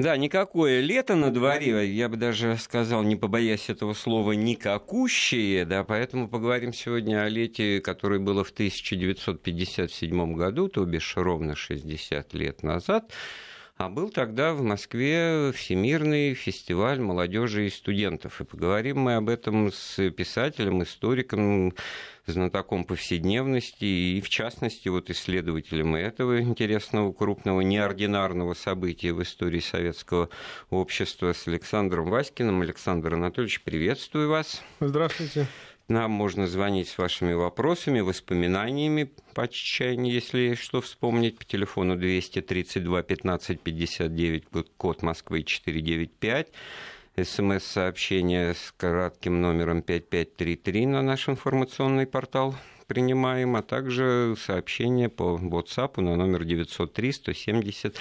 Да, никакое лето на дворе, я бы даже сказал, не побоясь этого слова, никакущее, да, поэтому поговорим сегодня о лете, которое было в 1957 году, то бишь ровно 60 лет назад. А был тогда в Москве Всемирный фестиваль молодежи и студентов. И поговорим мы об этом с писателем, историком, знатоком повседневности и, в частности, вот исследователем этого интересного, крупного, неординарного события в истории советского общества с Александром Васькиным. Александр Анатольевич, приветствую вас. Здравствуйте. Нам можно звонить с вашими вопросами, воспоминаниями по чайне, если что вспомнить, по телефону 232 15 59, код Москвы 495 смс-сообщение с кратким номером 5533 на наш информационный портал принимаем, а также сообщение по WhatsApp на номер 903 170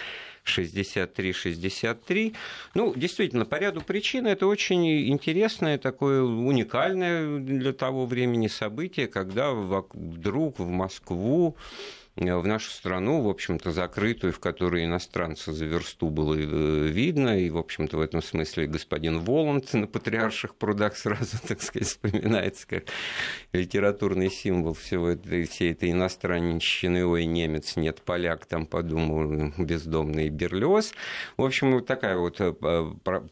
63-63. Ну, действительно, по ряду причин это очень интересное, такое уникальное для того времени событие, когда вдруг в Москву в нашу страну, в общем-то, закрытую, в которой иностранца за версту было э, видно, и, в общем-то, в этом смысле господин Воланд на Патриарших прудах сразу, так сказать, вспоминается как литературный символ всего этой, всей этой иностранщины, ой, немец, нет, поляк, там, подумал, бездомный Берлиоз. В общем, вот такая вот э,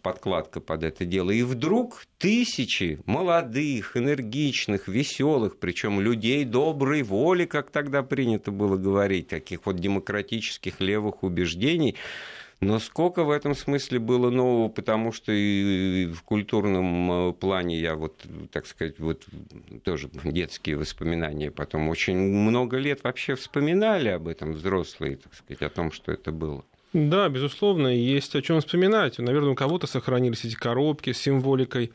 подкладка под это дело. И вдруг тысячи молодых, энергичных, веселых, причем людей доброй воли, как тогда принято было говорить, таких вот демократических левых убеждений. Но сколько в этом смысле было нового, потому что и в культурном э, плане я вот, так сказать, вот тоже детские воспоминания потом очень много лет вообще вспоминали об этом взрослые, так сказать, о том, что это было. Да, безусловно, есть о чем вспоминать. Наверное, у кого-то сохранились эти коробки с символикой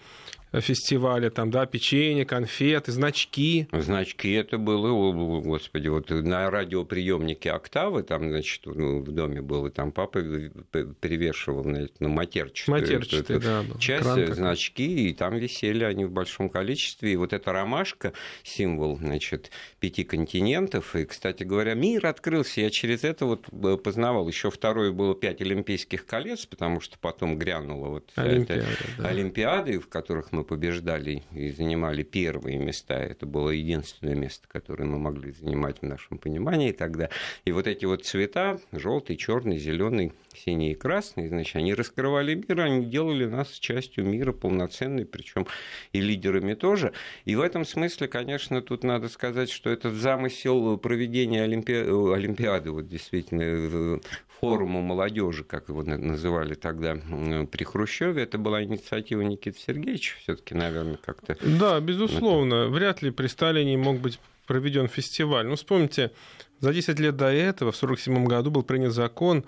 фестиваля, там, да, печенье, конфеты, значки. Значки это было, господи, вот на радиоприемнике «Октавы», там, значит, ну, в доме было, там папа перевешивал на, на матерчатую, матерчатую эту, да, часть, Кран значки, и там висели они в большом количестве, и вот эта ромашка, символ, значит, пяти континентов, и, кстати говоря, мир открылся, я через это вот э, познавал, еще второе было пять Олимпийских колец, потому что потом грянула вот Олимпиада, да. Олимпиады, в которых мы побеждали и занимали первые места. Это было единственное место, которое мы могли занимать в нашем понимании тогда. И вот эти вот цвета, желтый, черный, зеленый, синий и красный, значит, они раскрывали мир, они делали нас частью мира полноценной, причем и лидерами тоже. И в этом смысле, конечно, тут надо сказать, что этот замысел проведения Олимпи... Олимпиады, вот действительно, форума молодежи, как его называли тогда при Хрущеве, это была инициатива Никиты Сергеевича, все-таки, наверное, как-то. Да, безусловно. Вряд ли при Сталине мог быть проведен фестиваль. Ну, вспомните, за 10 лет до этого, в 1947 году, был принят закон,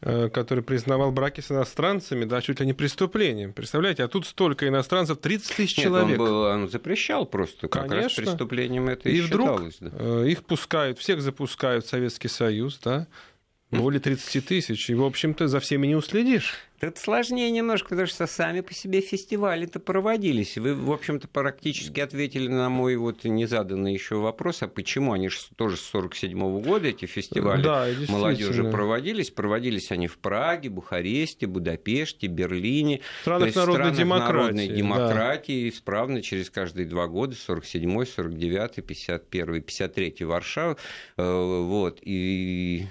э, который признавал браки с иностранцами, да, чуть ли не преступлением. Представляете, а тут столько иностранцев, 30 тысяч человек. Он, был, он запрещал просто, как Конечно. раз преступлением это и, и вдруг считалось. Да. Э, их пускают, всех запускают в Советский Союз, да, более 30 тысяч, и, в общем-то, за всеми не уследишь. Это сложнее немножко, потому что сами по себе фестивали-то проводились. Вы, в общем-то, практически ответили на мой вот незаданный еще вопрос, а почему они же тоже с 47 -го года эти фестивали да, молодежи проводились? Проводились они в Праге, Бухаресте, Будапеште, Берлине. В странах народной демократии. народной демократии, да. исправно через каждые два года, 47-й, 49-й, 51-й, 53-й Варшава. Э, вот, и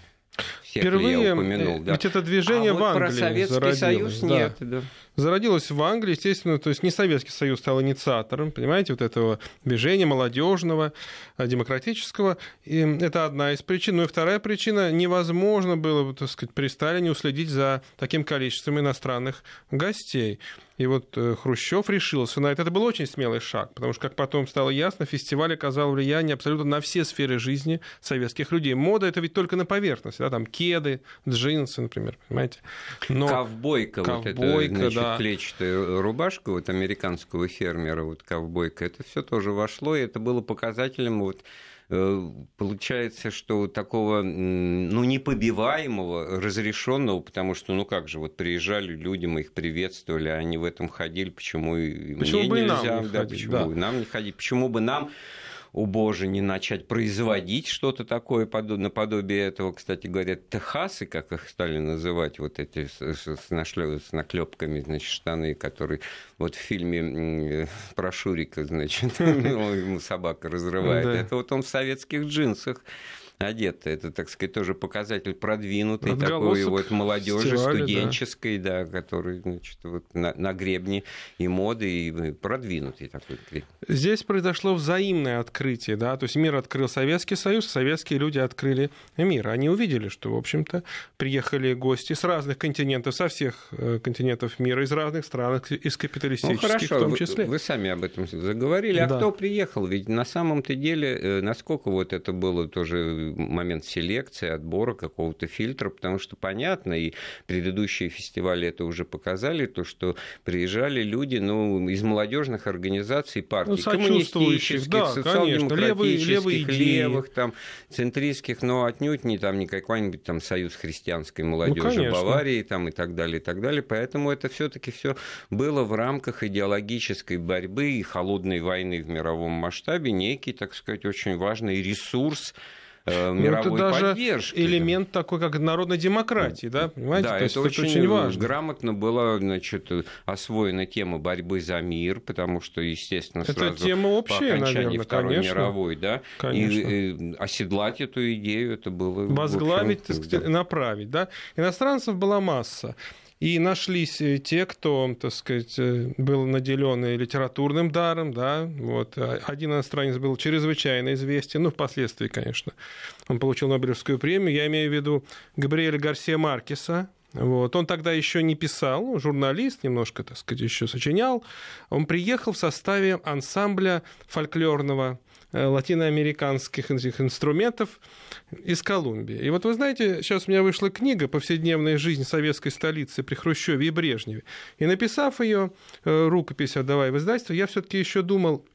Впервые, я упомянул. Да. Ведь это движение а в Англии про Советский зародилось. Союз да. нет. Да зародилась в Англии, естественно, то есть не Советский Союз стал инициатором, понимаете, вот этого движения молодежного, э, демократического. И это одна из причин. Ну и вторая причина, невозможно было, так сказать, при Сталине уследить за таким количеством иностранных гостей. И вот э, Хрущев решился на это. Это был очень смелый шаг, потому что, как потом стало ясно, фестиваль оказал влияние абсолютно на все сферы жизни советских людей. Мода это ведь только на поверхности, да, там кеды, джинсы, например, понимаете. Но... Ковбойка, ковбойка, вот это, значит, да, клетчатая рубашка вот американского фермера, вот ковбойка, это все тоже вошло, и это было показателем вот получается, что такого, ну, непобиваемого, разрешенного, потому что, ну, как же, вот приезжали люди, мы их приветствовали, они в этом ходили, почему и почему мне бы нельзя, нам не да, ходить, почему да. бы нам не ходить, почему бы нам о боже, не начать производить что-то такое наподобие этого, кстати говоря, техасы, как их стали называть, вот эти с, наклепками, значит, штаны, которые вот в фильме про Шурика, значит, ему собака разрывает. Это вот он в советских джинсах одеты. Это, так сказать, тоже показатель продвинутый такой вот молодежи студенческой, да, да который, значит, вот на, на гребне и моды, и продвинутый такой. Здесь произошло взаимное открытие, да, то есть мир открыл Советский Союз, советские люди открыли мир. Они увидели, что, в общем-то, приехали гости с разных континентов, со всех э, континентов мира, из разных стран, из капиталистических ну, хорошо, в том числе. Вы, вы сами об этом заговорили. А да. кто приехал? Ведь на самом-то деле, э, насколько вот это было тоже момент селекции, отбора какого-то фильтра, потому что понятно, и предыдущие фестивали это уже показали, то, что приезжали люди ну, из молодежных организаций, партий, ну, коммунистических, да, социал-демократических, левые, левые левых, там, центристских, но отнюдь не там не какой-нибудь там союз христианской молодежи ну, Баварии там, и так далее, и так далее. Поэтому это все-таки все было в рамках идеологической борьбы и холодной войны в мировом масштабе. Некий, так сказать, очень важный ресурс э, мировой ну, это даже поддержки. элемент такой, как народной демократии, да, понимаете? Да, То это, очень, очень важно. Грамотно была, значит, освоена тема борьбы за мир, потому что, естественно, это сразу тема общая, по окончании наверное, Второй конечно. мировой, да, конечно. И, и оседлать эту идею, это было... Возглавить, общем, так сказать, да. направить, да. Иностранцев была масса. И нашлись э, те, кто, так сказать, э, был наделен литературным даром, да, вот. А один иностранец был чрезвычайно известен, ну, впоследствии, конечно. Он получил Нобелевскую премию. Я имею в виду Габриэля Гарсия Маркеса, вот. Он тогда еще не писал, журналист, немножко, так сказать, еще сочинял. Он приехал в составе ансамбля фольклорного латиноамериканских этих инструментов из Колумбии. И вот вы знаете, сейчас у меня вышла книга «Повседневная жизнь советской столицы при Хрущеве и Брежневе». И написав ее, э, рукопись «Отдавай в издательство», я все-таки еще думал,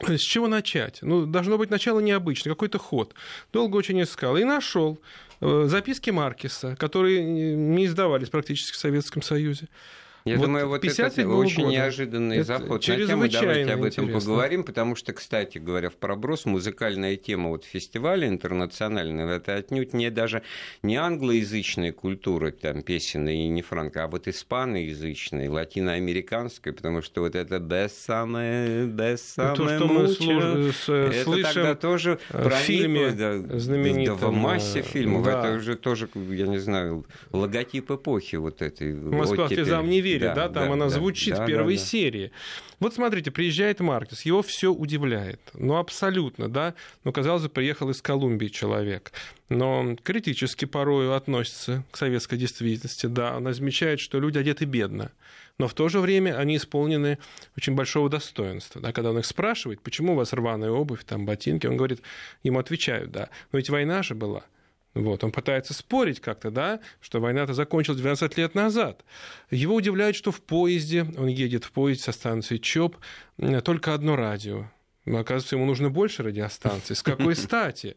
с чего начать? Ну, должно быть начало необычное, какой-то ход. Долго очень искал. И нашел э, записки Маркеса, которые не издавались практически в Советском Союзе. Я вот думаю, вот это очень года. неожиданный это заход на тему. Давайте об этом интересно. поговорим, потому что, кстати говоря, в проброс музыкальная тема вот фестиваля интернационального это отнюдь не даже не англоязычная культура, там, песенная и не франко, а вот испаноязычная, латиноамериканская, потому что вот это «бессаме, бессаме То, что мы с, это слышим тогда тоже в фильме да, знаменитом. Да, в массе фильмов. Да. Это уже тоже, я не знаю, логотип эпохи вот этой. Москва слезам не верит верит, да, да там да, она да, звучит да, в первой да, да. серии. Вот смотрите, приезжает Маркес, его все удивляет, ну абсолютно, да, ну казалось бы, приехал из Колумбии человек, но критически порою относится к советской действительности, да, она замечает, что люди одеты бедно, но в то же время они исполнены очень большого достоинства. Да? Когда он их спрашивает, почему у вас рваная обувь, там ботинки, он говорит, ему отвечают, да, но ведь война же была. Вот, он пытается спорить как-то, да, что война-то закончилась 12 лет назад. Его удивляет, что в поезде, он едет в поезде со станции ЧОП, только одно радио. Но, оказывается, ему нужно больше радиостанций. С какой стати?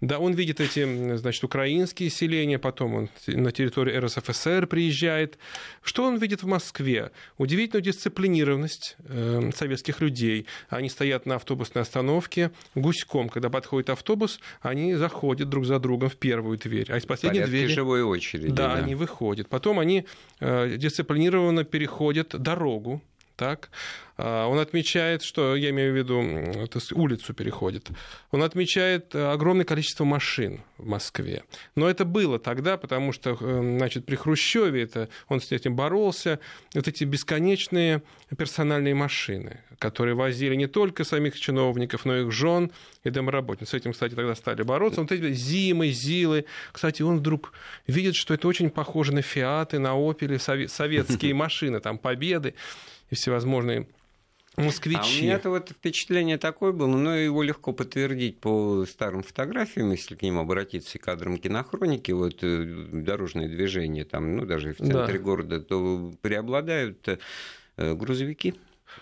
Да, он видит эти, значит, украинские селения, потом он на территорию РСФСР приезжает. Что он видит в Москве? Удивительную дисциплинированность э, советских людей. Они стоят на автобусной остановке гуськом. Когда подходит автобус, они заходят друг за другом в первую дверь. А из последней Порядке двери... живой очереди. Да, да, они выходят. Потом они э, дисциплинированно переходят дорогу так, а, он отмечает, что, я имею в виду, то есть улицу переходит, он отмечает э, огромное количество машин в Москве. Но это было тогда, потому что, э, значит, при Хрущеве это, он с этим боролся, вот эти бесконечные персональные машины, которые возили не только самих чиновников, но и их жен и домработниц. С этим, кстати, тогда стали бороться. Вот эти зимы, зилы. Кстати, он вдруг видит, что это очень похоже на Фиаты, на Опели, советские машины, там, Победы и всевозможные москвичи. А у меня-то вот впечатление такое было, но его легко подтвердить по старым фотографиям, если к ним обратиться, кадрам кинохроники, вот э, дорожные движения там, ну, даже в центре да. города, то преобладают э, грузовики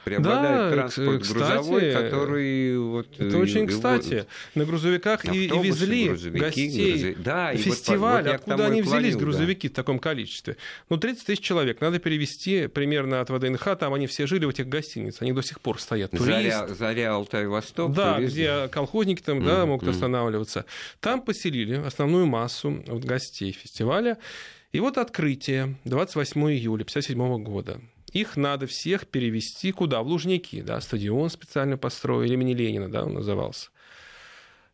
Преобладает да, транспорт кстати, грузовой, который... Вот, это очень его... кстати. На грузовиках и, и везли гостей грузовики. да, фестиваля. Вот, вот Откуда они взялись, клонил, грузовики, да. в таком количестве? Ну, 30 тысяч человек. Надо перевести примерно от ВДНХ. Там они все жили в этих гостиницах. Они до сих пор стоят. Заря, Заря Алтай-Восток. Да, турист. где колхозники там, mm-hmm. да, могут останавливаться. Там поселили основную массу вот, гостей фестиваля. И вот открытие 28 июля 1957 года. Их надо всех перевести куда? В Лужники, да, стадион специально построили, имени Ленина, да, он назывался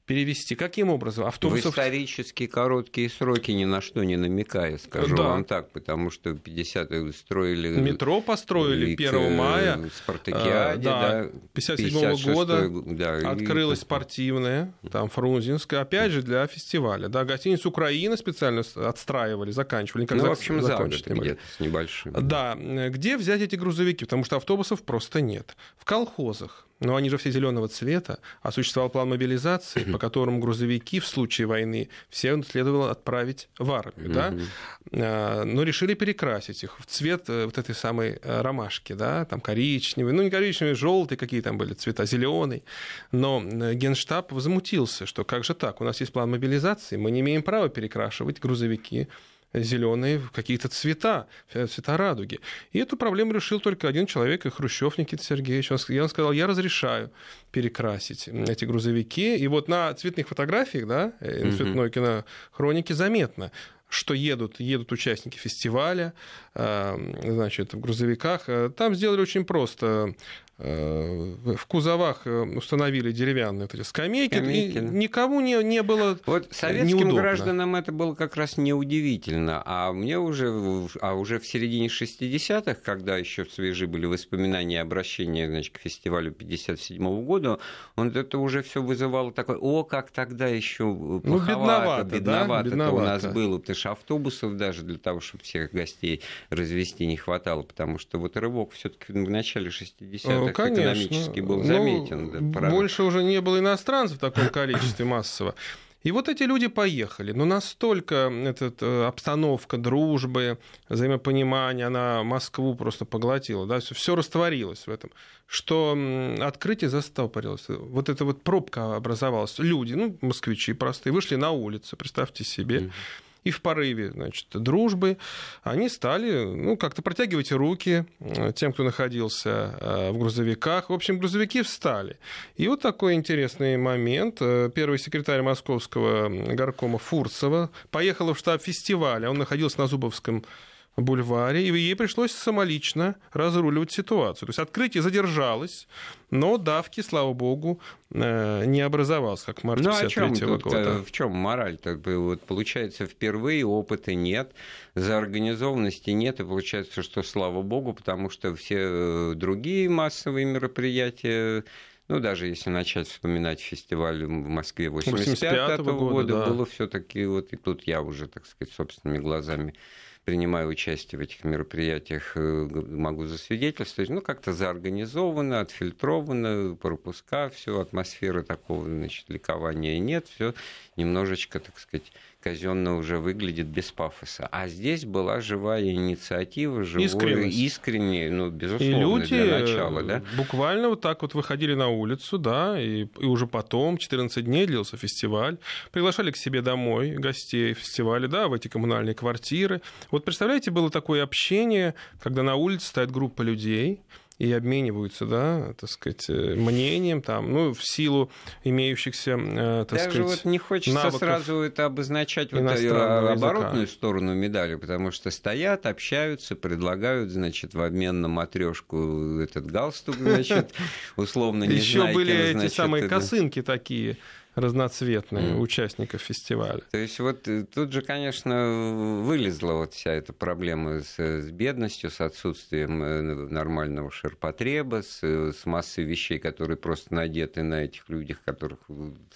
перевести. Каким образом? Автобусов... В исторически короткие сроки ни на что не намекая, скажу да. вам так, потому что 50-е строили... Метро построили 1 мая. Спартакиаде, да. 57 -го года да, открылась и... спортивная, там Фрунзенская, опять же для фестиваля. Да, гостиницу Украина специально отстраивали, заканчивали. Ну, в общем, за год где-то с небольшим. Да, где взять эти грузовики? Потому что автобусов просто нет. В колхозах но они же все зеленого цвета, а существовал план мобилизации, по которому грузовики в случае войны все следовало отправить в армию, да? А, но решили перекрасить их в цвет э, вот этой самой э, ромашки, да, там коричневый, ну не коричневый, желтый, какие там были цвета, зеленый. Но э, Генштаб возмутился, что как же так, у нас есть план мобилизации, мы не имеем права перекрашивать грузовики зеленые какие-то цвета, цвета радуги. И эту проблему решил только один человек, и Хрущев Никита Сергеевич. Он, он сказал, я разрешаю перекрасить эти грузовики. И вот на цветных фотографиях, да, на цветной кинохронике заметно, что едут, едут участники фестиваля, значит, в грузовиках. Там сделали очень просто. Э, в кузовах э, установили деревянные вот эти скамейки, скамейки и да. никому не, не было Вот советским неудобно. гражданам это было как раз неудивительно, а мне уже, а уже в середине 60-х, когда еще свежи были воспоминания обращения значит, к фестивалю 57 -го года, он это уже все вызывало такое, о, как тогда еще ну, бедновато, бедновато, да? бедновато у нас было, потому что автобусов даже для того, чтобы всех гостей развести не хватало, потому что вот рывок все-таки в начале 60-х конечно. экономически был ну, заметен. Ну, да, больше уже не было иностранцев в таком количестве массово. И вот эти люди поехали. Но настолько эта э, обстановка дружбы, взаимопонимания, она Москву просто поглотила. Да? Все, все растворилось в этом. Что открытие застопорилось. Вот эта вот пробка образовалась. Люди, ну, москвичи простые, вышли на улицу, представьте себе. Mm-hmm и в порыве значит, дружбы они стали ну, как-то протягивать руки э, тем, кто находился э, в грузовиках. В общем, грузовики встали. И вот такой интересный момент. Э, первый секретарь московского горкома Фурцева поехала в штаб фестиваля. Он находился на Зубовском бульваре, и ей пришлось самолично разруливать ситуацию. То есть открытие задержалось, но давки, слава богу, э, не образовалось, как в марте ну, а чем тут, года. В чем мораль-то? Вот, получается, впервые опыта нет, за организованности нет, и получается, что слава богу, потому что все э, другие массовые мероприятия ну, даже если начать вспоминать фестиваль в Москве 85 -го года, года да. было все таки вот и тут я уже, так сказать, собственными глазами принимаю участие в этих мероприятиях, э, могу засвидетельствовать, ну, как-то заорганизовано, отфильтровано, пропуска, все, атмосферы такого, значит, ликования нет, все немножечко, так сказать, казенно уже выглядит без пафоса. А здесь была живая инициатива, живое, искреннее, ну, безусловно, и люди для начала. Да? буквально вот так вот выходили на улицу, да, и, и уже потом, 14 дней длился фестиваль, приглашали к себе домой гостей фестиваля, да, в эти коммунальные квартиры. Вот представляете, было такое общение, когда на улице стоит группа людей, и обмениваются, да, так сказать, э, мнением, там, ну, в силу имеющихся, э, так Даже сказать, вот не хочется сразу это обозначать вот оборотную языка. сторону медали, потому что стоят, общаются, предлагают, значит, в обмен на матрешку этот галстук, значит, условно не Еще были эти самые косынки такие разноцветные mm. участников фестиваля. То есть вот э, тут же, конечно, вылезла вот вся эта проблема с, с бедностью, с отсутствием э, нормального ширпотреба, с, с массой вещей, которые просто надеты на этих людях, которых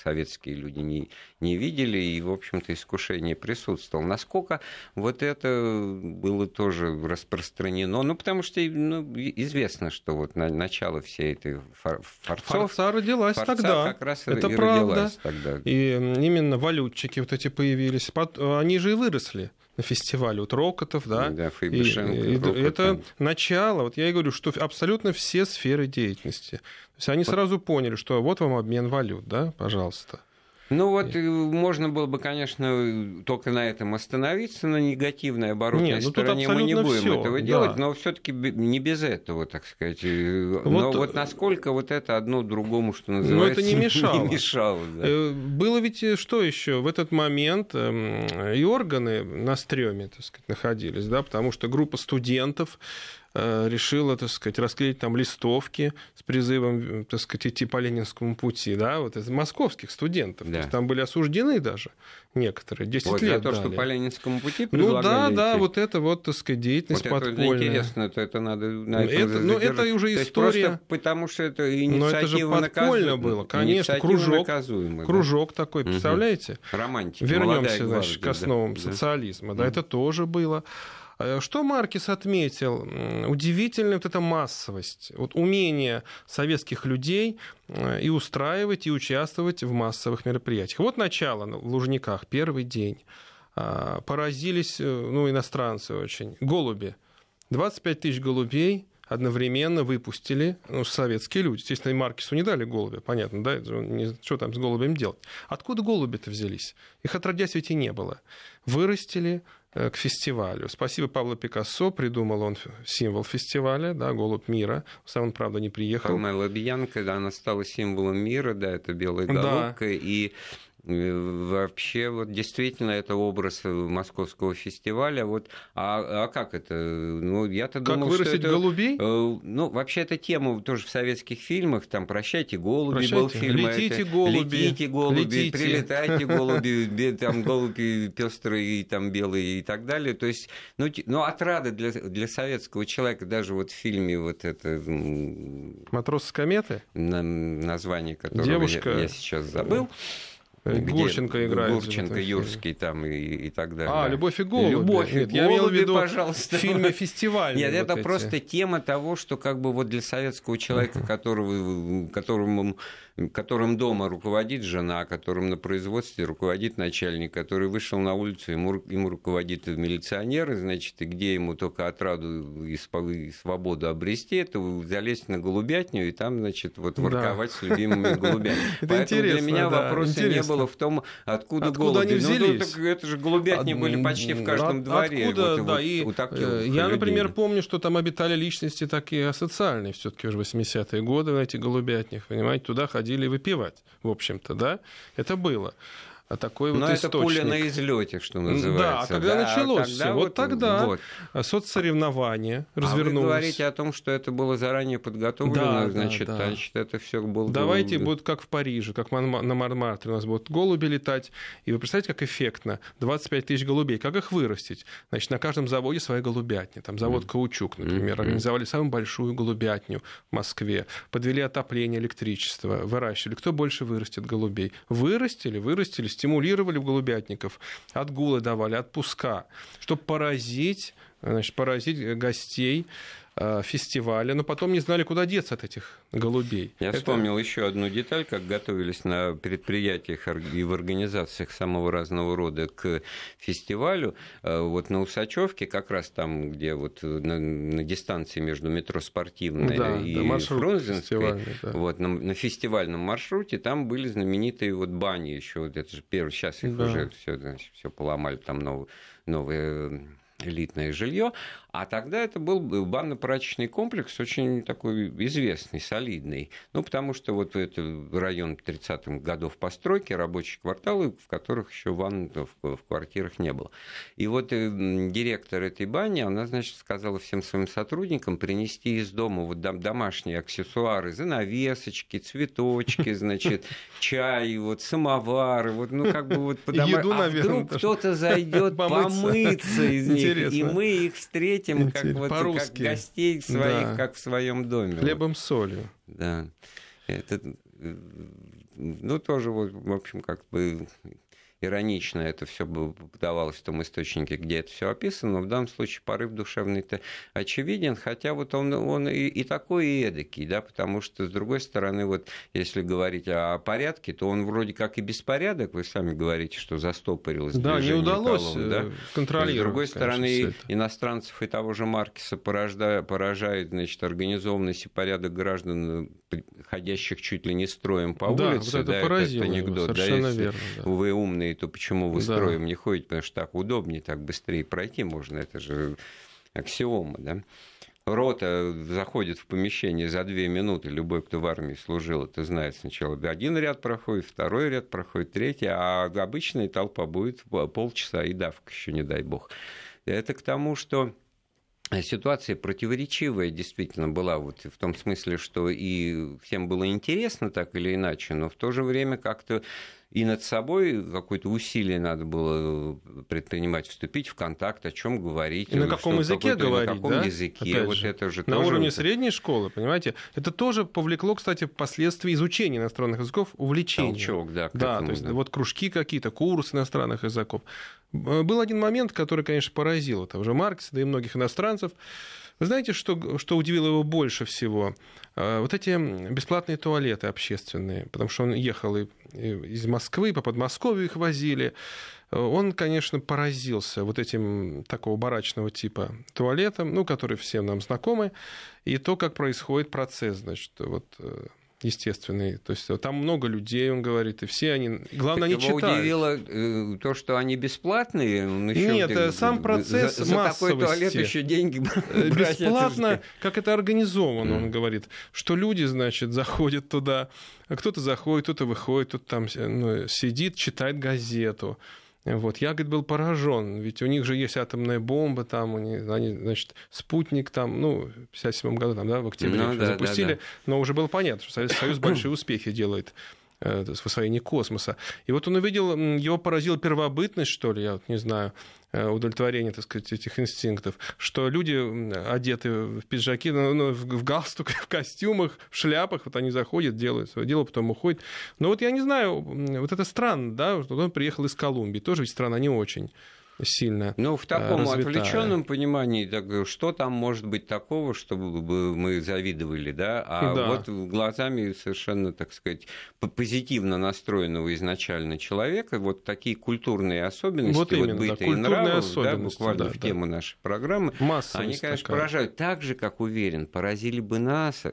советские люди не, не видели, и, в общем-то, искушение присутствовало. Насколько вот это было тоже распространено? Ну, потому что ну, известно, что вот на, начало всей этой фор, форцов... Форца родилась форца тогда. Как раз это правда да. тогда. И именно валютчики вот эти появились. Они же и выросли на фестивале. Вот Рокотов, да. Да, и, и, это начало. Вот я и говорю, что абсолютно все сферы деятельности. То есть они вот. сразу поняли, что вот вам обмен валют, да, пожалуйста. Ну вот и... можно было бы, конечно, только на этом остановиться, на негативной оборотной Нет, ну, стороне мы не будем всё, этого да. делать, но все-таки не без этого, так сказать. Вот, но вот насколько вот это одно другому, что называется, но это не мешало. Не мешало да. Э, было ведь э, что еще в этот момент эм, и органы на стреме, так сказать, находились, да, потому что группа студентов Э, решила, так сказать, расклеить там листовки с призывом, так сказать, идти по Ленинскому пути, да, вот из московских студентов. Да. Там были осуждены даже некоторые, 10 вот лет за то, дали. что по Ленинскому пути Ну да, идти. да, вот это вот, так сказать, деятельность вот подпольная. Это интересно, это, это надо на этом это, Ну это уже то история. Просто потому что это инициатива Но это же подпольно наказ... было, конечно, кружок, кружок да? такой, представляете? Угу. Романтика. Вернемся, значит, к основам да. социализма, да, угу. это тоже было. Э, что Маркис отметил? Удивительная вот эта массовость, вот умение советских людей э, и устраивать, и участвовать в массовых мероприятиях. Вот начало в Лужниках, первый день. А, поразились, э, ну, иностранцы очень, голуби. 25 тысяч голубей одновременно выпустили ну, советские люди. Естественно, и Маркису не дали голубя, понятно, да? Что там с голубем делать? Откуда голуби-то взялись? Их отродясь ведь и не было. Вырастили, к фестивалю. Спасибо Павлу Пикассо, придумал он символ фестиваля, да, голубь мира. Сам он, правда, не приехал. Памела Бьянка, да, она стала символом мира, да, это белая головка, да. и Вообще, вот действительно, это образ московского фестиваля. Вот, а, а как это? Ну, я-то как думал, вырастить что это, голубей? Э, ну, вообще, эта тема тоже в советских фильмах. Там «Прощайте, голуби» Прощайте. был фильм. Летите, это, голуби. Летите, голуби. Летите. Прилетайте, голуби. Там голуби пестрые, там белые и так далее. То есть, ну, ну отрада для, для советского человека, даже вот в фильме вот это... «Матрос с кометы»? Название которого Девушка... я, я сейчас забыл. Гурченко играет. Гурченко, Юрский там и, и так далее. А, «Любовь и голуби». «Любовь и Нет, голуби», я имел в виду пожалуйста. в фильме «Фестиваль». Нет, это эти. просто тема того, что как бы вот для советского человека, которого, которому которым дома руководит жена, которым на производстве руководит начальник, который вышел на улицу, ему, ему руководит милиционер, значит, и где ему только отраду и свободу обрести, это залезть на голубятню и там, значит, вот ворковать да. с любимыми голубями. Поэтому для меня вопроса не было в том, откуда, голуби. они взялись? Ну, это же голубятни были почти в каждом дворе. Откуда, да, и э, я, например, помню, что там обитали личности такие асоциальные все-таки уже 80-е годы в этих голубятнях, понимаете, туда ходили ходили выпивать, в общем-то, да, это было. А такой Но вот это пуля на излете, что называется. Да, а когда да, началось тогда все, вот, вот тогда вот. соцсоревнования развернулось. А вы говорите о том, что это было заранее подготовлено, да, значит, да, да. значит, это все было... Давайте будет как в Париже, как на Мармартре у нас будут голуби летать, и вы представляете, как эффектно, 25 тысяч голубей, как их вырастить? Значит, на каждом заводе своя голубятня, там завод mm. Каучук, например, mm-hmm. организовали самую большую голубятню в Москве, подвели отопление, электричество, выращивали. Кто больше вырастет голубей? Вырастили, вырастили, стимулировали голубятников, отгулы давали, отпуска, чтобы поразить, значит, поразить гостей Э, фестиваля, но потом не знали, куда деться от этих голубей. Я Это... вспомнил еще одну деталь, как готовились на предприятиях и в организациях самого разного рода к фестивалю. Э, вот на Усачевке, как раз там, где вот на, на дистанции между метро Спортивной да, и да, Фрунзенской, да. вот на, на фестивальном маршруте, там были знаменитые вот бани еще. Вот это же первый, сейчас их да. уже все, значит, все поломали, там новые, новые элитное жилье. А тогда это был банно-прачечный комплекс, очень такой известный, солидный. Ну, потому что вот это район 30-х годов постройки, рабочие кварталы, в которых еще ванн в, в квартирах не было. И вот э, директор этой бани, она, значит, сказала всем своим сотрудникам принести из дома вот домашние аксессуары, занавесочки, цветочки, значит, чай, вот самовары, вот, ну, как бы вот... Еду, а вдруг кто-то зайдет помыться из них, и мы их встретим встретим как, вот, как гостей своих, да. как в своем доме. Хлебом вот. солью. Да. Это, ну, тоже, вот, в общем, как бы иронично это все подавалось в том источнике, где это все описано, но в данном случае порыв душевный-то очевиден, хотя вот он, он и, и такой, и эдакий, да, потому что, с другой стороны, вот если говорить о порядке, то он вроде как и беспорядок, вы сами говорите, что застопорилось Да, не удалось колонн, да? Э, контролировать. С другой стороны, конечно, иностранцев и того же Маркиса поражает, поражает значит, организованность и порядок граждан, ходящих чуть ли не строем по да, улице. Вот это да, поразило это анекдот. Его, совершенно да, если верно. Да. Вы умные, то почему вы Да. строем не ходите? Потому что так удобнее, так быстрее пройти можно. Это же аксиома, да? Рота заходит в помещение за две минуты, любой, кто в армии служил, это знает сначала. Один ряд проходит, второй ряд проходит, третий, а обычная толпа будет полчаса и давка еще, не дай бог. Это к тому, что ситуация противоречивая действительно была вот в том смысле, что и всем было интересно так или иначе, но в то же время как-то и над собой какое-то усилие надо было предпринимать, вступить в контакт, о чем говорить. И на каком языке говорить, На каком да? языке, Опять вот же, это же На тоже уровне средней школы, понимаете? Это тоже повлекло, кстати, впоследствии изучения иностранных языков, увлечения. толчок, да, Да, то есть да. вот кружки какие-то, курсы иностранных языков. Э, Был один момент, который, конечно, поразил того же Маркса, да и многих иностранцев. Вы знаете, что, что удивило его больше всего? Э, Вот эти бесплатные туалеты общественные, потому что он ехал и, из Москвы, по Подмосковью их возили. Э, Он, конечно, поразился вот этим такого барачного типа туалетом, ну, которые всем нам знакомы, и то, как происходит процесс, значит, вот естественный. То есть э, там много людей, он говорит, и все они... Главное, они Его читают. удивило э, то, что они бесплатные. он ещё Нет, где- э, сам процесс за, за такой туалет еще деньги бесплатно, как это организовано, он говорит, что люди, значит, заходят туда, а кто-то заходит, кто-то выходит, кто-то там ну, сидит, читает газету. Вот. Я, говорит, был поражен, ведь у них же есть атомная бомба, там, у них, они, значит, спутник там, ну, в 57 году, там, да, в октябре Ну да, да, запустили, да. но уже было понятно, что Советский Союз большие успехи делает э, в освоении космоса. И вот он увидел, его поразила первобытность, что ли, я вот не знаю, удовлетворение, так сказать, этих инстинктов, что люди одеты в пиджаки, ну, ну, в галстуках, в костюмах, в шляпах, вот они заходят, делают свое дело, потом уходят. Но вот я не знаю, вот это странно, да, что он приехал из Колумбии, тоже ведь страна не очень сильно. Ну, в таком развитая. отвлеченном понимании, так, что там может быть такого, чтобы бы мы завидовали, да? А Да. вот глазами совершенно, так сказать, позитивно настроенного изначально человека, вот такие культурные особенности, Вот именно, да, быта и культурные нравов, да, буквально да, в да. тему нашей программы, Массовость они, конечно, такая. поражают. Так же, как уверен, поразили бы нас, э, и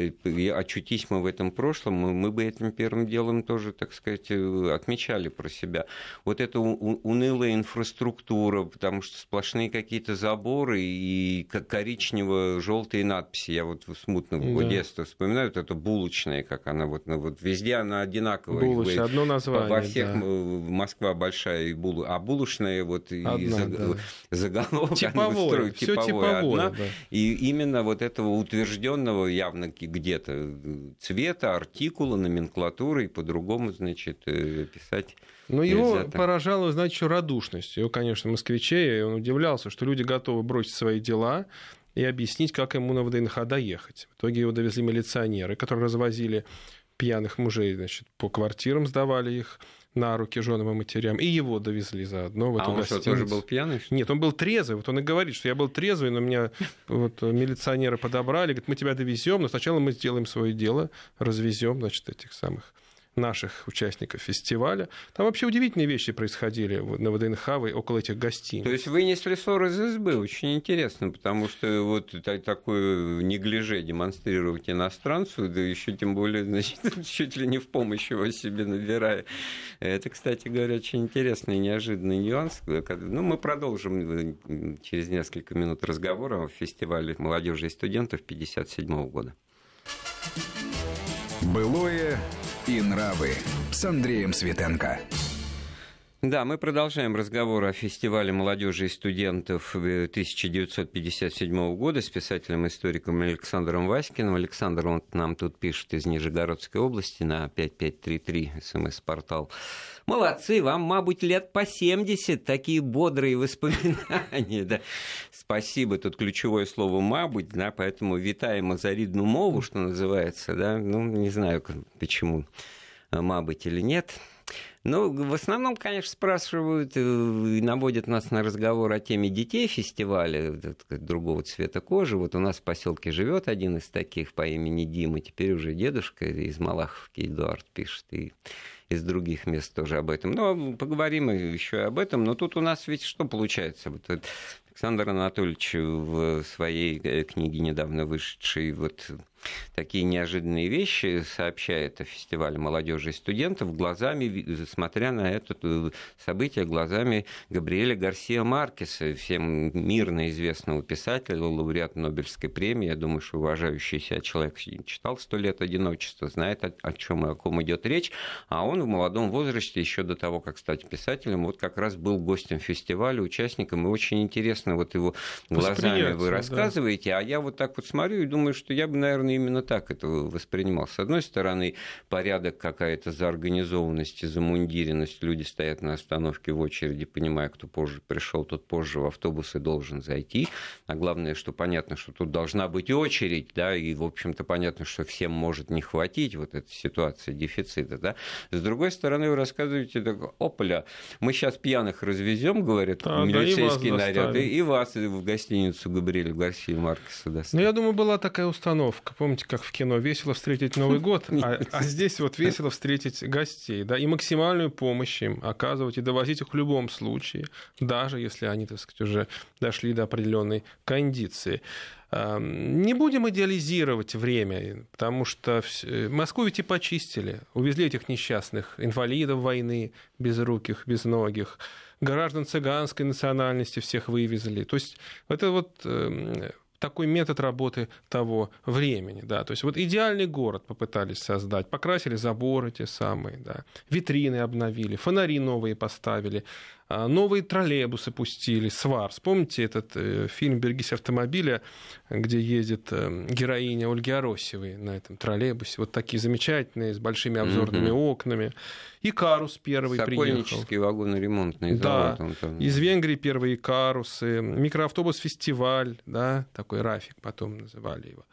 очутись мы в этом прошлом, мы, мы бы этим первым делом тоже, так сказать, э, отмечали про себя. Вот эта у- унылая инфраструктура, потому что сплошные какие-то заборы и ко- коричнево-желтые надписи. Я вот смутно в Да. детстве вспоминаю, вот эта булочная, как она вот, ну, вот везде она одинаковая. Булочная, одно название. Во всех да. м, Москва большая и булу, а булочная вот и Одна, заг- да. заголовок Типовое, выстроит, все типовое, типовое. одна. да. И именно вот этого утвержденного явно где-то э, цвета, артикула, номенклатуры и по-другому, значит, э, писать. Но его так. поражала, значит, радушность. Его, конечно, москвичей, и он удивлялся, что люди готовы бросить свои дела и объяснить, как ему на ВДНХ доехать. В итоге его довезли милиционеры, которые развозили пьяных мужей, значит, по квартирам, сдавали их на руки женам и матерям, и его довезли заодно в эту а он что, гостиницу. тоже был пьяный? что? Нет, он был трезвый. Вот он и говорит, что я был трезвый, но меня вот милиционеры подобрали, говорят, мы тебя довезем, но сначала мы сделаем свое дело, развезем, значит, этих самых наших участников фестиваля. Там вообще удивительные вещи происходили на ВДНХ и около этих гостиниц. То есть вынесли ссор из избы, очень интересно, потому что вот та- такое неглиже демонстрировать иностранцу, да еще тем более, значит, чуть ли не в помощь его себе набирая. Это, кстати говоря, очень интересный и неожиданный нюанс. Ну, мы продолжим э, через несколько минут разговора о фестивале молодежи и студентов 57 года. Былое и нравы с Андреем Светенко. Да, мы продолжаем разговор о фестивале молодежи и студентов э, 1957 года с писателем-историком Александром Васькиным. Александр он нам тут пишет из Нижегородской области на 5533 смс-портал. Молодцы, вам, мабуть, лет по 70, такие бодрые воспоминания. Да. Спасибо, тут ключевое слово «мабуть», да, поэтому витаем за мову, что называется, да, ну, не знаю, почему, мабуть или нет. Ну, в основном, конечно, спрашивают и наводят нас на разговор о теме детей фестиваля другого цвета кожи. Вот у нас в поселке живет один из таких по имени Дима, теперь уже дедушка из Малаховки Эдуард пишет. И из других мест тоже об этом. Но поговорим еще об этом. Но тут у нас ведь что получается? Вот Александр Анатольевич в своей э, книге, недавно вышедшей, вот такие неожиданные вещи сообщает о фестивале молодежи и студентов глазами, смотря на это э, событие, глазами Габриэля Гарсия Маркеса, всем мирно известного писателя, лауреат Нобелевской премии. Я думаю, что уважающий себя человек читал «Сто лет одиночества», знает, о, о чем и о ком идет речь. А он в молодом возрасте, еще до того, как стать писателем, вот как раз был гостем фестиваля, участником, и очень интересно вот его глазами вы рассказываете, да. а я вот так вот смотрю и думаю, что я бы, наверное, именно так это воспринимал. С одной стороны, порядок какая-то заорганизованность и замундиренность. Люди стоят на остановке в очереди, понимая, кто позже пришел, тот позже в автобус и должен зайти. А главное, что понятно, что тут должна быть очередь, да, и, в общем-то, понятно, что всем может не хватить вот эта ситуация дефицита, да. С другой стороны, вы рассказываете, так, опля, мы сейчас пьяных развезем, говорят, а, милицейские да, наряды, и вас в гостиницу Габриэля Гарсия Маркеса доставят. Ну, я думаю, была такая установка помните, как в кино, весело встретить Новый год, а, а здесь вот весело встретить гостей, да, и максимальную помощь им оказывать и довозить их в любом случае, даже если они, так сказать, уже дошли до определенной кондиции. Не будем идеализировать время, потому что Москву ведь и почистили. Увезли этих несчастных инвалидов войны, безруких, безногих, граждан цыганской национальности всех вывезли. То есть это вот эм, такой метод работы того времени. Да. То есть вот идеальный город попытались создать, покрасили заборы те самые, да, витрины обновили, фонари новые поставили, новые троллейбусы пустили, свар. Вспомните этот э, фильм «Берегись автомобиля», где ездит э, героиня Ольги Аросевой на этом троллейбусе. Вот такие замечательные, с большими обзорными mm-hmm. окнами. И Карус первый приехал. вагоноремонтный завод. Да, там... из Венгрии первые Карусы. Микроавтобус-фестиваль, да, такой Рафик потом называли его.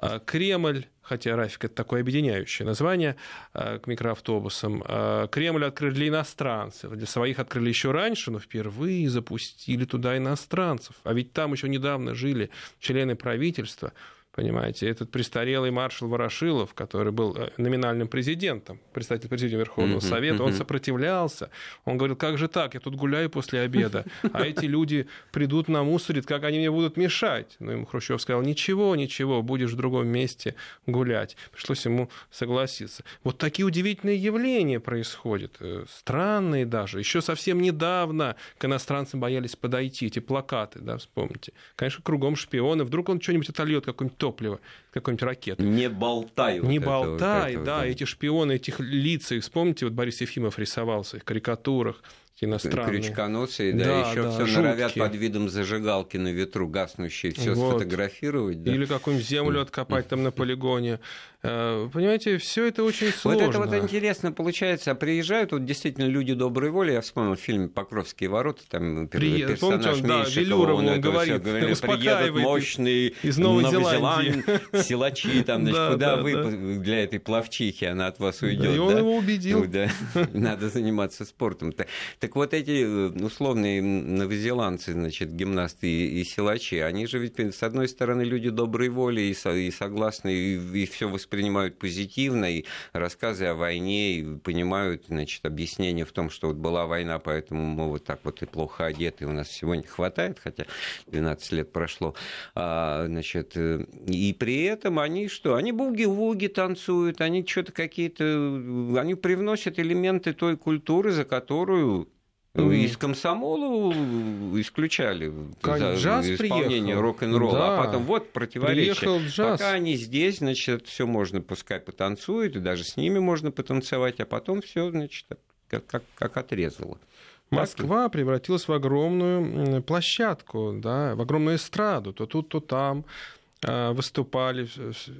А, Кремль, хотя Рафик это такое объединяющее название а, к микроавтобусам. А, Кремль открыли для иностранцев. Для своих открыли еще раньше, но впервые запустили туда иностранцев. А ведь там еще недавно жили члены правительства. Понимаете, этот престарелый маршал Ворошилов, который был э, номинальным президентом, представитель президиума Верховного uh-huh, Совета, он сопротивлялся. Он говорил, как же так, я тут гуляю после обеда, а эти люди придут на мусорит, как они мне будут мешать? Но ему Хрущев сказал, ничего, ничего, будешь в другом месте гулять. Пришлось ему согласиться. Вот такие удивительные явления происходят, э, странные даже. Еще совсем недавно к иностранцам боялись подойти, эти плакаты, да, вспомните. Конечно, кругом шпионы, вдруг он что-нибудь отольет, какой-нибудь топлива какой-нибудь ракеты. Не болтай. Не вот болтай, это, вот да, да, эти шпионы, этих лиц, их, вспомните, вот Борис Ефимов рисовал в карикатурах, иностранные. Крючконосые, да, да еще да, все жуткие. норовят под видом зажигалки на ветру гаснущие, все вот. сфотографировать. Да. Или какую-нибудь землю откопать там на полигоне. Э, понимаете, все это очень сложно. Вот это вот интересно получается. А приезжают вот действительно люди доброй воли. Я вспомнил фильм «Покровские ворота», там При... персонаж Помните, он, да, Велюров, он, он говорит, говорили, приедут мощные из Новой Зеландии силачи, там, значит, куда вы для этой плавчихи, она от вас уйдет. И он его убедил. Надо заниматься спортом. Так вот эти э, условные новозеландцы, значит, гимнасты и силачи, они же ведь, с одной стороны, люди доброй воли и согласны, и все воспринимают позитивно, и рассказы о войне, и понимают, значит, объяснение в том, что вот была война, поэтому мы вот так вот и плохо одеты, у нас сегодня хватает, хотя 12 лет прошло, а, значит, э, и при этом они что? Они буги-вуги танцуют, они что-то какие-то, они привносят элементы той культуры, за которую Mm. Из комсомола исключали за исполнение рок-н-ролла, да. а потом вот противоречие. джаз. Пока они здесь, значит, все можно, пускай потанцуют, и даже с ними можно потанцевать, а потом все, значит, как, как, как отрезало. Москва превратилась в огромную площадку, да, в огромную эстраду, то тут, то там. Э, выступали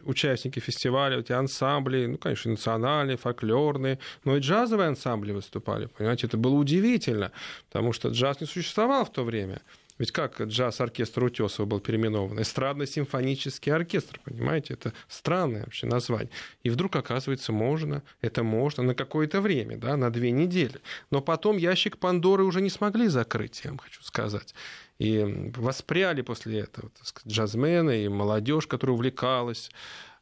участники фестиваля, эти ансамбли, ну, конечно, национальные, фольклорные, но и джазовые ансамбли выступали. Понимаете, это было удивительно, потому что джаз не существовал в то время. Ведь как джаз-оркестр Утесова был переименован? Эстрадно-симфонический оркестр, понимаете? Это странное вообще название. И вдруг, оказывается, можно, это можно на какое-то время, да, на две недели. Но потом ящик Пандоры уже не смогли закрыть, я вам хочу сказать. И воспряли после этого так сказать, джазмены и молодежь, которая увлекалась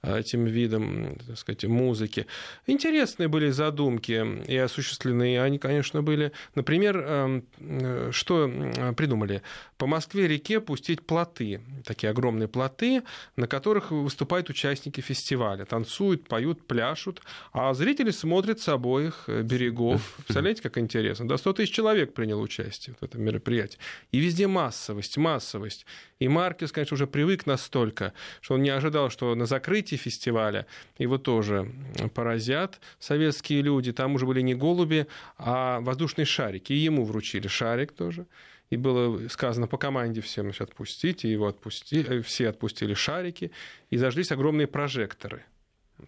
этим видом так сказать, музыки. Интересные были задумки и осуществленные они, конечно, были. Например, эм, э, что придумали? По Москве-реке пустить плоты, такие огромные плоты, на которых выступают участники фестиваля. Танцуют, поют, пляшут, а зрители смотрят с обоих э, берегов. Представляете, как интересно? До 100 тысяч человек приняло участие в этом мероприятии. И везде массовость, массовость. И Маркес, конечно, уже привык настолько, что он не ожидал, что на закрытии фестиваля его тоже поразят советские люди. Там уже были не голуби, а воздушные шарики. И ему вручили шарик тоже. И было сказано по команде всем значит, отпустить, и его отпустили, э, все отпустили шарики, и зажглись огромные прожекторы.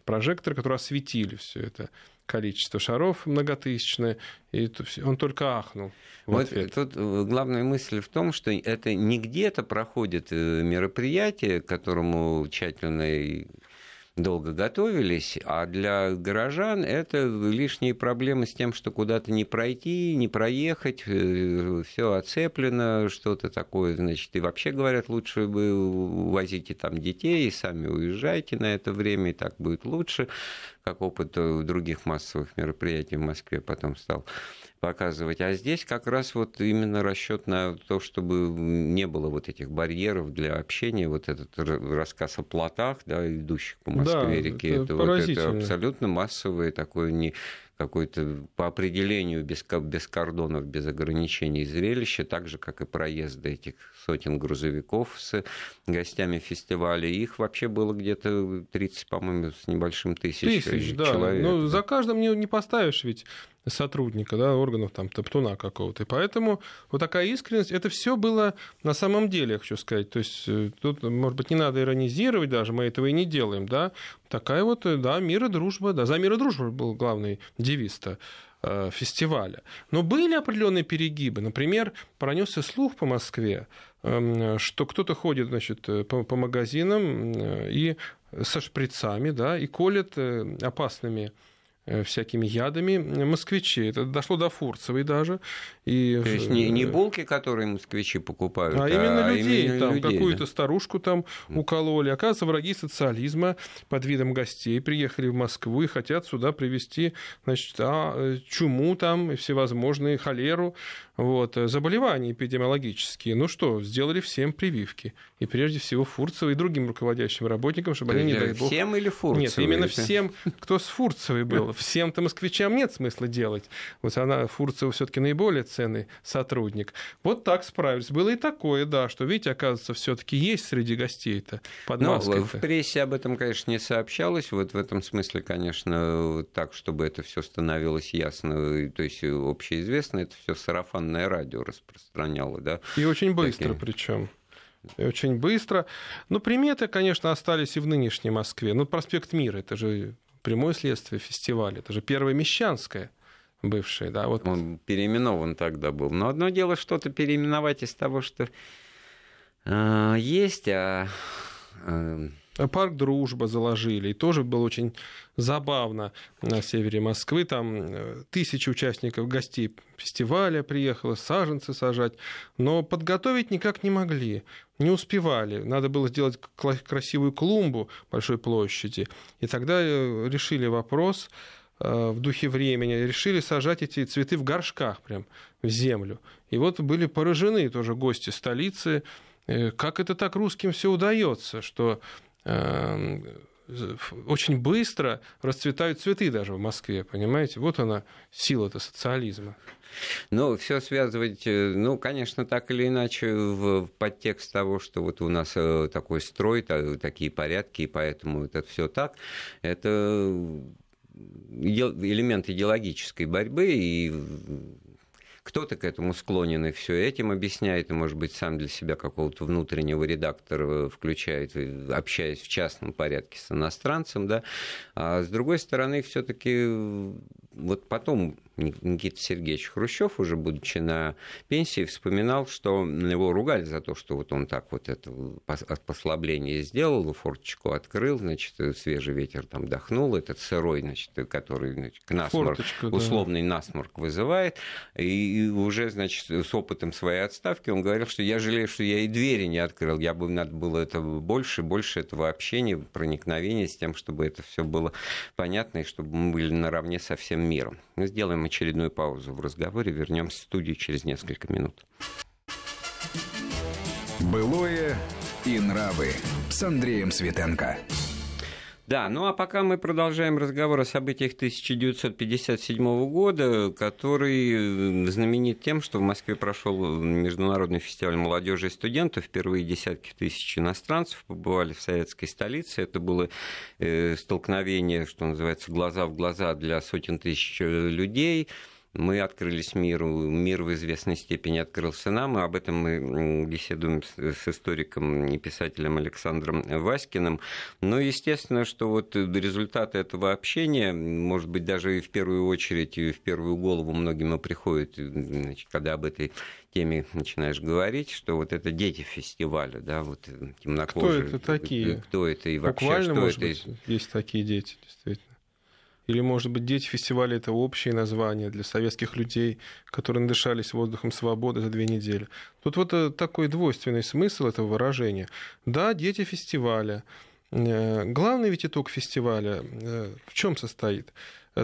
Прожекторы, которые осветили все это количество шаров многотысячное, и он только ахнул. Вот ответ. тут э, главная мысль в том, что это не где-то проходит э, мероприятие, к которому тщательно долго готовились, а для горожан это лишние проблемы с тем, что куда-то не пройти, не проехать, э, все оцеплено, что-то такое, значит, и вообще говорят, лучше бы возите там детей и сами уезжайте на это время, и так будет лучше, как опыт других массовых мероприятий в Москве потом стал показывать. А здесь как раз вот именно расчет на то, чтобы не было вот этих барьеров для общения, вот этот рассказ о плотах, да, идущих по Москве-реке, да, это, это, вот, это абсолютно массовое такое не какой-то по определению без, без кордонов, без ограничений зрелище, так же, как и проезды этих сотен грузовиков с гостями фестиваля. Их вообще было где-то 30, по-моему, с небольшим тысяч, тысяч да. человек. Ну, за каждым не, не поставишь ведь сотрудника, да, органов там топтуна какого-то. И поэтому вот такая искренность, это все было на самом деле, я хочу сказать. То есть э, тут, может быть, не надо иронизировать даже, мы этого и не делаем, да. Такая вот, э, да, мир и дружба, да, за мир и дружбу был главный девиз-то э, фестиваля. Но были определенные перегибы. Например, пронесся слух по Москве, эм, что кто-то ходит значит, по, по магазинам и со шприцами, да, и колет опасными всякими ядами москвичи. Это дошло до Фурцевой даже. И, То есть не, не булки, которые москвичи покупают, а, а именно людей. Именно там какую-то да? старушку там укололи. Оказывается, враги социализма под видом гостей приехали в Москву и хотят сюда привезти значит, а, э, чуму там, и всевозможные холеру вот, э, заболевания эпидемиологические. Ну что, сделали всем прививки. И прежде всего Фурцевой и другим руководящим работникам, чтобы они, не дай бог... Всем или Фурцевой? Нет, именно всем, кто с Фурцевой был. Всем-то москвичам нет смысла делать. Вот она, Фурцева все таки наиболее ценный сотрудник. Вот так справились. Было и такое, да, что, видите, оказывается, все таки есть среди гостей-то под ну, в прессе об этом, конечно, не сообщалось. Вот в этом смысле, конечно, так, чтобы это все становилось ясно, то есть общеизвестно, это все сарафан сарафанное радио распространяло. Да? И очень быстро Такие... причем. И очень быстро. Ну, приметы, конечно, остались и в нынешней Москве. Ну, проспект Мира, это же прямое следствие фестиваля. Это же первое Мещанское бывшее. Да, вот. Он переименован тогда был. Но одно дело что-то переименовать из того, что э, есть, а э, Парк Дружба заложили. И тоже было очень забавно на севере Москвы. Там э, тысячи участников, гостей фестиваля приехало, саженцы сажать. Но подготовить никак не могли. Не успевали. Надо было сделать красивую клумбу большой площади. И тогда э, решили вопрос э, в духе времени, решили сажать эти цветы в горшках прям в землю. И вот были поражены тоже гости столицы, как это так русским все удается, что очень быстро расцветают цветы даже в Москве, понимаете? Вот она, сила-то социализма. Ну, все связывать, э, ну, конечно, так или иначе, в подтекст того, что вот у нас э, такой строй, такие порядки, и поэтому это все так, это элемент идеологической борьбы, и кто-то к этому склонен и все этим объясняет, и, может быть, сам для себя какого-то внутреннего редактора включает, общаясь в частном порядке с иностранцем, да. А с другой стороны, все-таки вот потом Никита Сергеевич Хрущев, уже будучи на пенсии, вспоминал, что его ругали за то, что вот он так вот это послабление сделал, форточку открыл, значит, свежий ветер там дохнул, этот сырой, значит, который значит, насморк, Форточка, условный да. насморк вызывает. И уже, значит, с опытом своей отставки он говорил, что я жалею, что я и двери не открыл. Я бы надо было это больше, больше этого общения, проникновения с тем, чтобы это все было понятно и чтобы мы были наравне со всем миром. Мы сделаем очередную паузу в разговоре, вернемся в студию через несколько минут. Былое и нравы с Андреем Светенко. Да, ну а пока мы продолжаем разговор о событиях 1957 года, который э, знаменит тем, что в Москве прошел Международный фестиваль молодежи и студентов. Впервые десятки тысяч иностранцев побывали в советской столице. Это было э, столкновение, что называется, глаза в глаза для сотен тысяч э, людей мы открылись миру, мир в известной степени открылся нам, и об этом мы беседуем с историком и писателем Александром Васькиным. Но естественно, что вот результаты этого общения, может быть, даже и в первую очередь, и в первую голову многим и приходит, значит, когда об этой теме начинаешь говорить, что вот это дети фестиваля, да, вот темнокожие. Кто это такие? Кто это и вообще Буквально, что может это? Быть, есть такие дети, действительно. Или, может быть, дети фестиваля – это общее название для советских людей, которые надышались воздухом свободы за две недели. Тут вот э, такой двойственный смысл этого выражения. Да, дети фестиваля. Э, главный ведь итог фестиваля э, в чем состоит?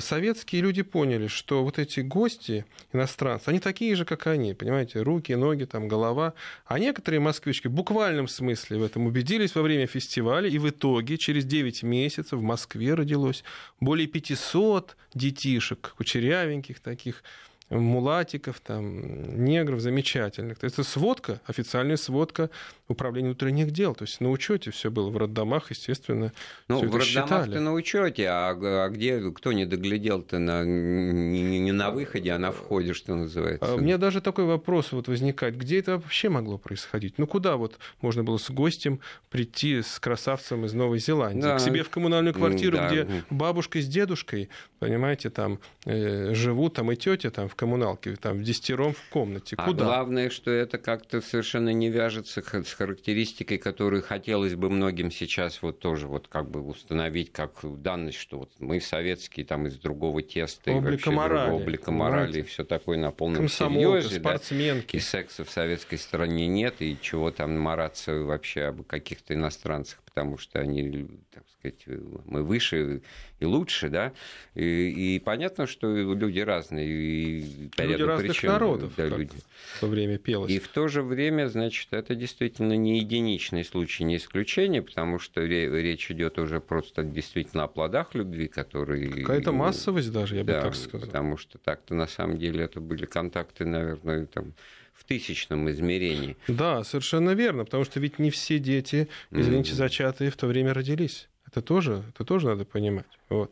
Советские люди поняли, что вот эти гости, иностранцы, они такие же, как они, понимаете, руки, ноги, там, голова. А некоторые москвички в буквальном смысле в этом убедились во время фестиваля, и в итоге через 9 месяцев в Москве родилось более 500 детишек, кучерявеньких таких, мулатиков, там, негров замечательных. Это сводка, официальная сводка управления внутренних дел. То есть на учете все было в роддомах, естественно. Ну, в роддомах-то на учете, а, а где кто не доглядел-то на, не, не на выходе, а на входе, что называется? А у меня даже такой вопрос вот возникает. Где это вообще могло происходить? Ну, куда вот можно было с гостем прийти с красавцем из Новой Зеландии? Да. К себе в коммунальную квартиру, да. где бабушка с дедушкой, понимаете, там э, живут, там и тетя там в коммуналке, там в десятером в комнате. А Куда? Главное, что это как-то совершенно не вяжется с характеристикой, которую хотелось бы многим сейчас вот тоже вот как бы установить как данность, что вот мы советские там из другого теста облика и вообще морали, облика морали и все такое на полном серьезе. спортсменки. Да? И секса в советской стране нет, и чего там мараться вообще об каких-то иностранцах, потому что они, так сказать, мы выше и лучше, да, и, и понятно, что люди разные, и по люди разных причин, народов, да, люди. в то время пелось. И в то же время, значит, это действительно не единичный случай, не исключение, потому что речь идет уже просто действительно о плодах любви, которые... Какая-то массовость даже, я да, бы так сказал. потому что так-то на самом деле это были контакты, наверное, там, в тысячном измерении. Да, совершенно верно, потому что ведь не все дети, извините, mm-hmm. зачатые в то время родились. Это тоже, это тоже надо понимать. Вот.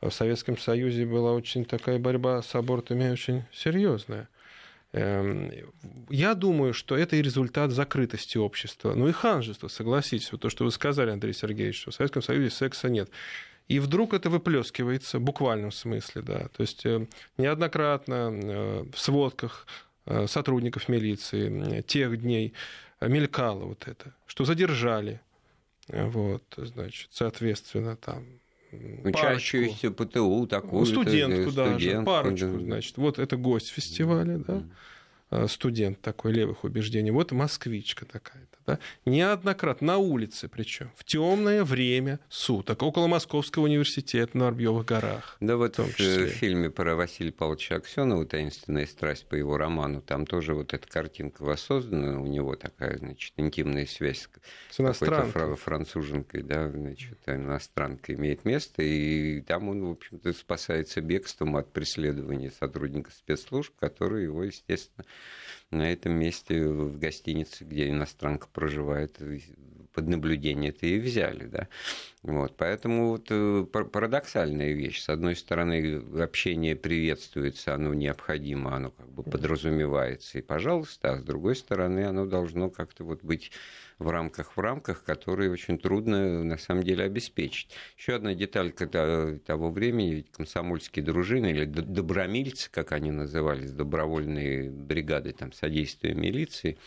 А в Советском Союзе была очень такая борьба с абортами очень серьезная. Эм, я думаю, что это и результат закрытости общества. Ну и ханжества, согласитесь. Вот то, что вы сказали, Андрей Сергеевич, что в Советском Союзе секса нет. И вдруг это выплескивается в буквальном смысле, да. То есть э, неоднократно э, в сводках сотрудников милиции тех дней мелькало вот это, что задержали вот, значит, соответственно, там Учащуюся ПТУ такую. Ну, студентку даже, парочку, значит. Вот это гость фестиваля, да. Э, студент такой левых убеждений. Вот москвичка такая-то. Да? Неоднократно на улице причем, в темное время суток, около Московского университета на Арбьевых горах. Да вот в, в фильме про Василия Павловича Аксенова «Таинственная страсть» по его роману, там тоже вот эта картинка воссоздана, у него такая, значит, интимная связь с, какой-то француженкой, да, значит, иностранка имеет место, и там он, в общем-то, спасается бегством от преследования сотрудника спецслужб, которые его, естественно, на этом месте в гостинице, где иностранка проживает, под наблюдение-то и взяли, да. Вот, поэтому вот э, парадоксальная вещь. С одной стороны, общение приветствуется, оно необходимо, оно как бы подразумевается, и пожалуйста, а с другой стороны, оно должно как-то вот быть в рамках, в рамках, которые очень трудно на самом деле обеспечить. Еще одна деталь когда, того времени, ведь комсомольские дружины или добромильцы, как они назывались, добровольные бригады там, содействия милиции,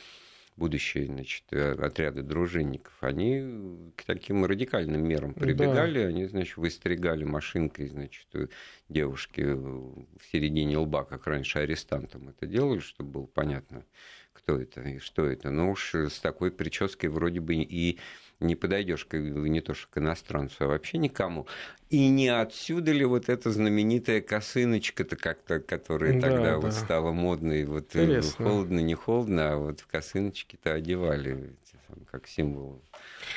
будущие значит, э, отряды дружинников, они к таким радикальным мерам прибегали, да. они, значит, выстригали машинкой, значит, девушки в середине лба, как раньше арестантам это делали, чтобы было понятно, кто это и что это. Но уж с такой прической вроде бы и не подойдешь к, не то что к иностранцу, а вообще никому. И не отсюда ли вот эта знаменитая косыночка-то как-то, которая да, тогда да. вот стала модной, вот э, Интересно. холодно, не холодно, а вот в косыночки-то одевали как символ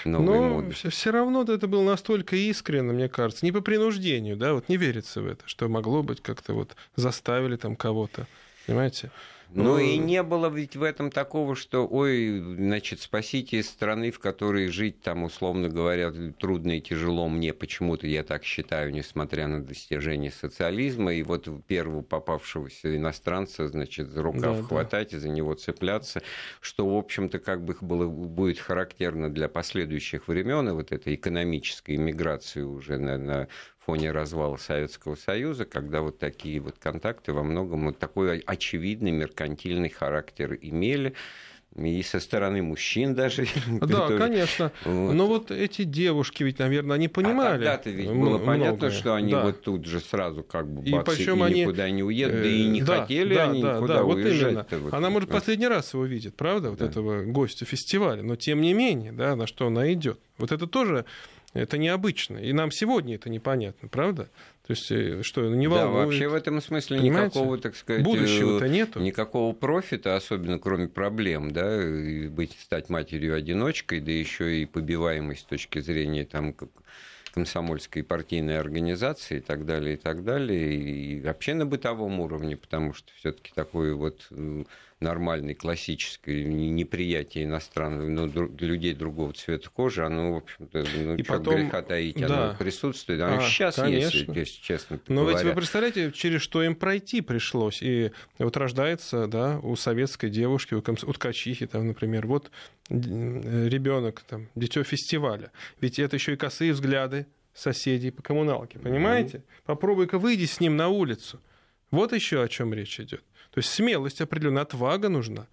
новой Но моды. все равно это было настолько искренне, мне кажется, не по принуждению, да, вот не верится в это, что могло быть как-то вот заставили там кого-то, понимаете? Ну и не было ведь в этом такого, что, ой, значит, спасите из страны, в которой жить там, условно говоря, трудно и тяжело мне, почему-то я так считаю, несмотря на достижение социализма, и вот первого попавшегося иностранца, значит, за рукав да, хватать да. и за него цепляться, что, в общем-то, как бы было, будет характерно для последующих времен, и вот этой экономической иммиграции уже на, на фоне развала Советского Союза, когда вот такие вот контакты во многом вот такой очевидный меркантильный характер имели и со стороны мужчин даже. Да, конечно. Вот. Но вот эти девушки ведь, наверное, они понимали. А тогда-то ведь было многое. понятно, что они да. вот тут же сразу как бы бац, и, причем и они... никуда не уедут, да и не да, хотели да, они да, никуда да, уезжать. Вот именно. Она, может, последний раз его видит, правда, вот да. этого гостя фестиваля, но тем не менее, да, на что она идет. Вот это тоже это необычно. И нам сегодня это непонятно, правда? То есть, э, что, не волнует? Да, вообще в этом смысле Понимаете? никакого, так сказать... Будущего-то э, нету. Никакого профита, особенно кроме проблем, да, и быть, стать матерью-одиночкой, да еще и побиваемость с точки зрения там, комсомольской партийной организации и так далее, и так далее, и вообще на бытовом уровне, потому что все-таки такой вот нормальной, классической неприятие иностранных ну, людей другого цвета кожи, оно, в общем-то, ну, и потом, греха таить, да. оно присутствует. Оно а, сейчас конечно. есть, если честно Но говоря. ведь вы представляете, через что им пройти пришлось. И вот рождается, да, у советской девушки, у, у ткачихи, там, например, вот ребенок, там, дитё фестиваля. Ведь это еще и косые взгляды соседей по коммуналке, понимаете? Mm-hmm. Попробуй-ка выйди с ним на улицу. Вот еще о чем речь идет. То есть смелость определенная, отвага нужна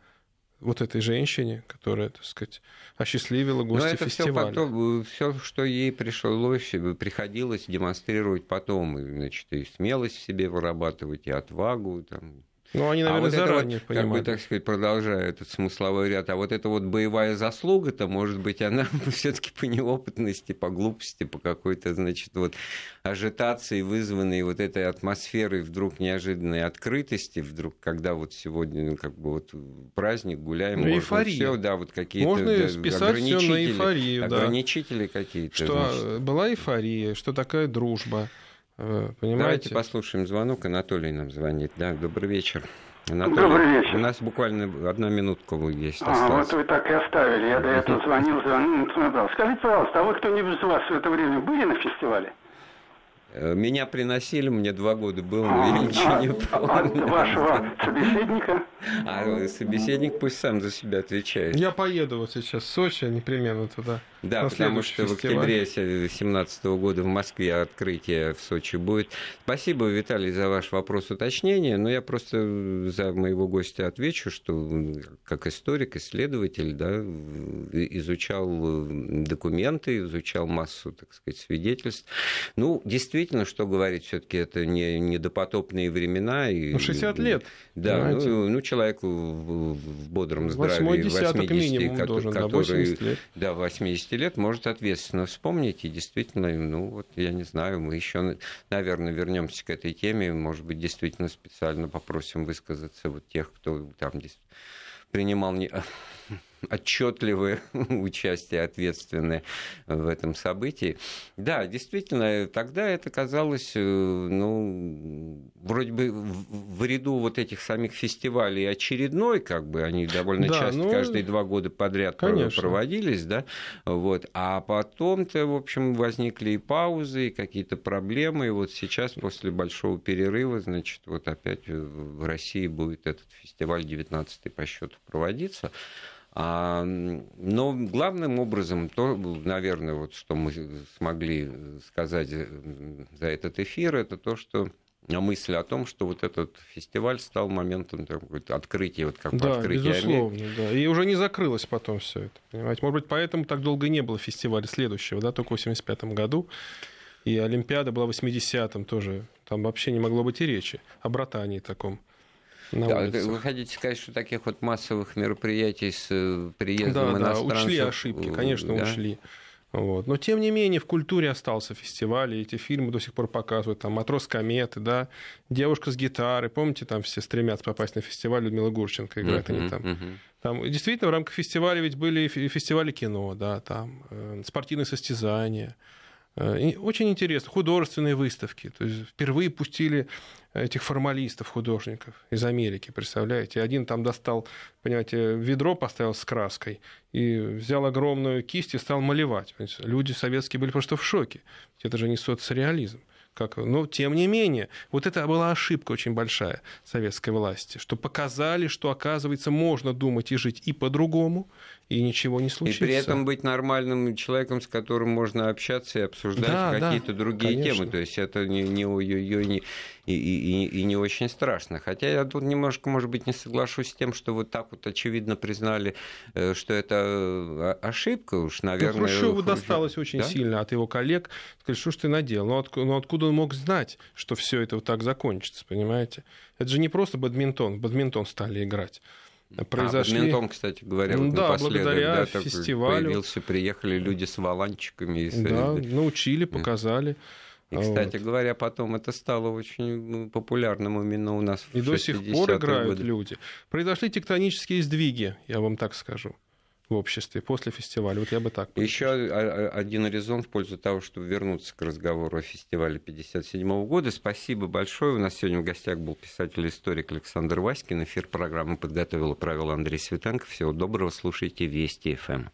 вот этой женщине, которая, так сказать, осчастливила гостя это фестиваля. Все, потом, все, что ей пришлось, приходилось демонстрировать потом, и, значит, и смелость в себе вырабатывать, и отвагу, там, ну, они, наверное, а вот заранее это вот, Как бы, так сказать, продолжая этот смысловой ряд. А вот эта вот боевая заслуга-то, может быть, она все таки по неопытности, по глупости, по какой-то, значит, вот ажитации, вызванной вот этой атмосферой вдруг неожиданной открытости, вдруг, когда вот сегодня, ну, как бы вот праздник, гуляем, ну, эйфория. все, да, вот какие-то можно да, списать ограничители, на эйфорию, ограничители да. какие-то. Что значит. была эйфория, что такая дружба. Э, понимаете? Давайте послушаем звонок. Анатолий нам звонит. Да, добрый вечер. Анатолий, Добрый вечер. У нас буквально одна минутка есть. А, вот вы так и оставили. Я до этого звонил, звонил, смотрел. Скажите, пожалуйста, а вы кто-нибудь из вас в это время были на фестивале? Э, меня приносили, мне два года было, но я ничего а, не помню. А вашего собеседника? А собеседник пусть сам за себя отвечает. Я поеду вот сейчас в Сочи непременно туда. Да, потому что фестиваль. в октябре 2017 года в Москве открытие в Сочи будет. Спасибо, Виталий, за ваш вопрос уточнения, но я просто за моего гостя отвечу, что как историк, исследователь, да, изучал документы, изучал массу, так сказать, свидетельств. Ну, действительно, что говорить, все-таки это не, не допотопные времена. И, ну, 60 лет. Да, ну, ну, человеку в, в бодром здравии, 80, 80 минимум который, должен, да, 80 лет. Да, 80 лет может ответственно вспомнить. И действительно, ну вот я не знаю, мы еще, наверное, вернемся к этой теме. Может быть, действительно специально попросим высказаться вот тех, кто там принимал не отчетливое участие, ответственное в этом событии. Да, действительно, тогда это казалось, э, ну, вроде бы в ряду вот этих самих фестивалей очередной, как бы они довольно да, часто, ну, каждые два года подряд конечно. проводились, да, вот, а потом-то, в общем, возникли и паузы, и какие-то проблемы, и вот сейчас, после большого перерыва, значит, вот опять в России будет этот фестиваль 19 по счету проводиться. А, но главным образом, то, наверное, вот, что мы смогли сказать за этот эфир, это то, что мысль о том, что вот этот фестиваль стал моментом открытия, вот как да, открытия безусловно, да. И уже не закрылось потом все это, понимаете. Может быть, поэтому так долго и не было фестиваля следующего, да, только в 85 году. И Олимпиада была в 80-м тоже. Там вообще не могло быть и речи о братании таком на да, улицах. Вы хотите сказать, что таких вот массовых мероприятий с э, приездом да, иностранцев... Да, учли ошибки, конечно, да? учли. Вот. Но, тем не менее, в культуре остался фестиваль, и эти фильмы до сих пор показывают. Там «Матрос кометы», да, «Девушка с гитарой». Помните, там все стремятся попасть на фестиваль, Людмила Гурченко играет uh-huh, они там. Uh-huh. Там действительно в рамках фестиваля ведь были фестивали кино, да, там э, спортивные состязания. Э, очень интересно, художественные выставки. То есть впервые пустили этих формалистов, художников из Америки, представляете? Один там достал, понимаете, ведро поставил с краской и взял огромную кисть и стал малевать. Люди советские были просто в шоке. Это же не соцреализм. Как, но тем не менее, вот это была ошибка очень большая советской власти, что показали, что, оказывается, можно думать и жить и по-другому, и ничего не случится. И при этом быть нормальным человеком, с которым можно общаться и обсуждать да, какие-то да, другие конечно. темы. То есть это не, не ой-ой-ой, не, и, и, и не очень страшно. Хотя я тут немножко, может быть, не соглашусь с тем, что вот так вот очевидно признали, э, что это э, ошибка уж, ну, наверное. Ну, Хрущеву досталось очень да? сильно от его коллег. Сказали, что ж ты наделал? Ну, от, ну откуда он мог знать, что все это вот так закончится, понимаете? Это же не просто бадминтон, бадминтон стали играть. Произошли... А, бадминтон, кстати говоря, вот да, благодаря да, фестивалю. Появился, приехали люди с валанчиками. Да, научили, показали. И, кстати вот. говоря, потом это стало очень ну, популярным именно у нас И до сих пор играют годы. люди. Произошли тектонические сдвиги, я вам так скажу в обществе после фестиваля. Вот я бы так. Еще один резон в пользу того, чтобы вернуться к разговору о фестивале 1957 года. Спасибо большое. У нас сегодня в гостях был писатель-историк Александр Васькин. Эфир программы подготовил и провел Андрей Светенко. Всего доброго. Слушайте Вести ФМ.